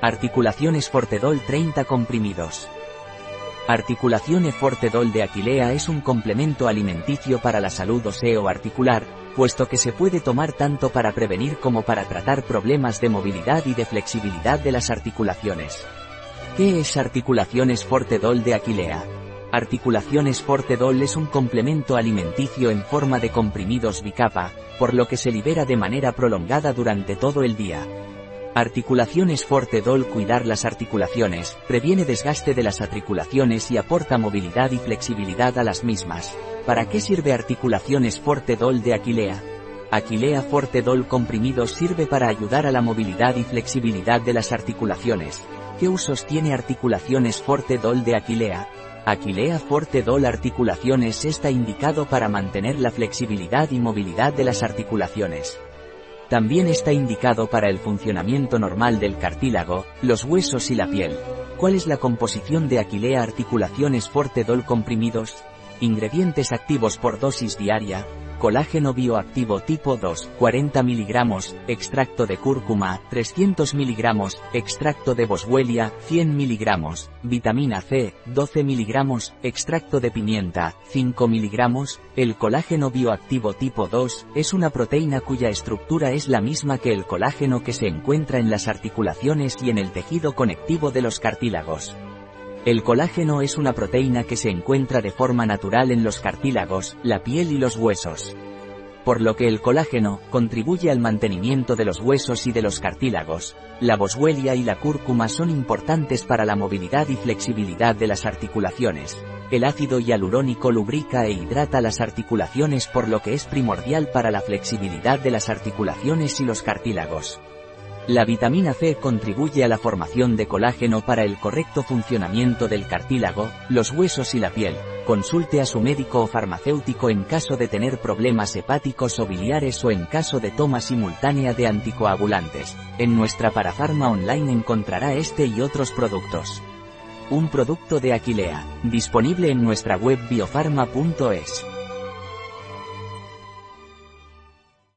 Articulaciones Fortedol 30 comprimidos. Articulaciones Fortedol de Aquilea es un complemento alimenticio para la salud oseo-articular, puesto que se puede tomar tanto para prevenir como para tratar problemas de movilidad y de flexibilidad de las articulaciones. ¿Qué es Articulaciones Fortedol de Aquilea? Articulaciones Fortedol es un complemento alimenticio en forma de comprimidos bicapa, por lo que se libera de manera prolongada durante todo el día. Articulaciones Fortedol Cuidar las articulaciones, previene desgaste de las articulaciones y aporta movilidad y flexibilidad a las mismas. ¿Para qué sirve Articulaciones Fortedol de Aquilea? Aquilea Fortedol comprimidos sirve para ayudar a la movilidad y flexibilidad de las articulaciones. ¿Qué usos tiene Articulaciones Fortedol de Aquilea? Aquilea Fortedol Articulaciones está indicado para mantener la flexibilidad y movilidad de las articulaciones. También está indicado para el funcionamiento normal del cartílago, los huesos y la piel. ¿Cuál es la composición de Aquilea articulaciones Fortedol comprimidos? Ingredientes activos por dosis diaria, Colágeno bioactivo tipo 2, 40 mg, extracto de cúrcuma, 300 mg, extracto de boswellia, 100 mg, vitamina C, 12 mg, extracto de pimienta, 5 mg. El colágeno bioactivo tipo 2 es una proteína cuya estructura es la misma que el colágeno que se encuentra en las articulaciones y en el tejido conectivo de los cartílagos. El colágeno es una proteína que se encuentra de forma natural en los cartílagos, la piel y los huesos. Por lo que el colágeno contribuye al mantenimiento de los huesos y de los cartílagos. La boswellia y la cúrcuma son importantes para la movilidad y flexibilidad de las articulaciones. El ácido hialurónico lubrica e hidrata las articulaciones por lo que es primordial para la flexibilidad de las articulaciones y los cartílagos. La vitamina C contribuye a la formación de colágeno para el correcto funcionamiento del cartílago, los huesos y la piel. Consulte a su médico o farmacéutico en caso de tener problemas hepáticos o biliares o en caso de toma simultánea de anticoagulantes. En nuestra parafarma online encontrará este y otros productos. Un producto de Aquilea, disponible en nuestra web biofarma.es.